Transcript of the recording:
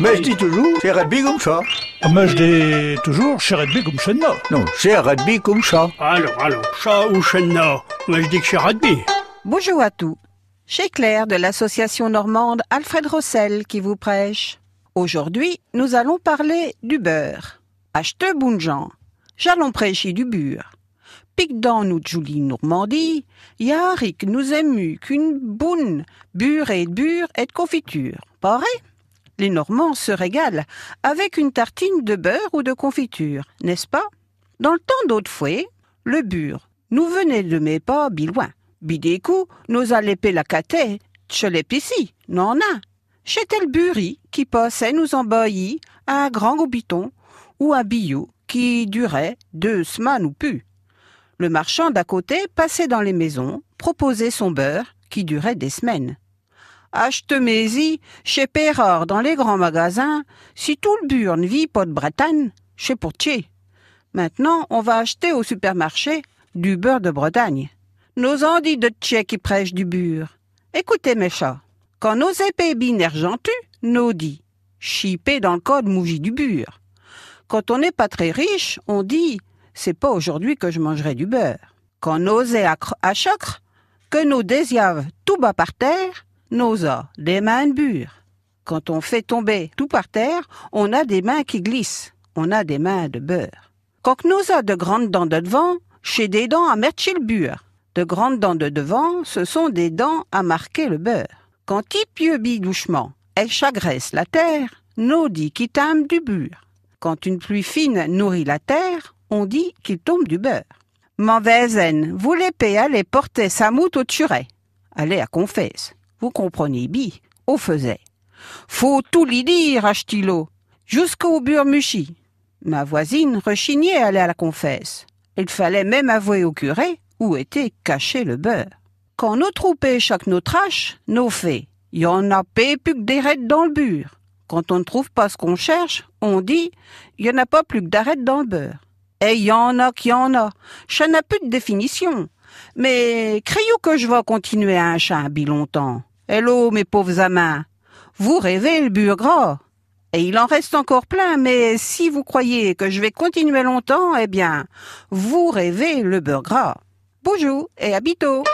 Mais je dis toujours, c'est rugby comme ça. Mais je dis toujours, chez Redby comme moi. Non, c'est rugby comme ça. Alors, alors, chat ou chenna Moi, je dis que c'est rugby. Bonjour à tous. Chez Claire de l'association normande Alfred Rossel qui vous prêche. Aujourd'hui, nous allons parler du beurre. Acheteux gens, j'allons prêcher du beurre. Pique dans nous jolie Normandie, Yarik nous ému qu'une boune, bure et bure et de confiture. Pareil? Les Normands se régalent avec une tartine de beurre ou de confiture, n'est-ce pas? Dans le temps d'autrefois, le beurre nous venait de mes pas biloin. Bidécou nous a la caté, ici, non a. C'était le buri qui passait nous enbaillir à un grand gobiton ou un billot qui durait deux semaines ou plus. Le marchand d'à côté passait dans les maisons, proposait son beurre qui durait des semaines. Achetez-y chez Pérard dans les grands magasins, si tout le beurre ne vit pas de Bretagne, chez Portier. Maintenant, on va acheter au supermarché du beurre de Bretagne. Nos andis de Tchè qui prêchent du beurre. Écoutez mes chats, quand nos épées binaires nos dit chipé dans le code mougi du beurre. Quand on n'est pas très riche, on dit c'est pas aujourd'hui que je mangerai du beurre. Quand nos à chocre, que nos désiaves tout bas par terre, nos a des mains beurre. Quand on fait tomber tout par terre, on a des mains qui glissent, on a des mains de beurre. Quand nous a de grandes dents de devant, chez des dents à mettre le beurre. De grandes dents de devant, ce sont des dents à marquer le beurre. Quand pieux douchement, elle chagresse la terre, nous dit qu'il tame du beurre. Quand une pluie fine nourrit la terre, on dit qu'il tombe du beurre. Mauvaise haine, vous l'épée allez porter sa moute au turet. Allez à confesse. Vous comprenez bi, au faisait. Faut tout lui dire, Achtillo, jusqu'au beurre muchi. Ma voisine rechignait aller à la confesse. Il fallait même avouer au curé où était caché le beurre. Quand nos troupes chaque notre hache, nos faits, y en a pas plus que des raids dans le beurre. Quand on ne trouve pas ce qu'on cherche, on dit, y en a pas plus que d'arrêt dans le beurre. Et y en a qui en a. Ça n'a plus de définition. Mais criez que je vais continuer à un chat bi longtemps. Hello, mes pauvres amants. Vous rêvez le beurre gras. Et il en reste encore plein, mais si vous croyez que je vais continuer longtemps, eh bien, vous rêvez le beurre gras. Bonjour et à bientôt.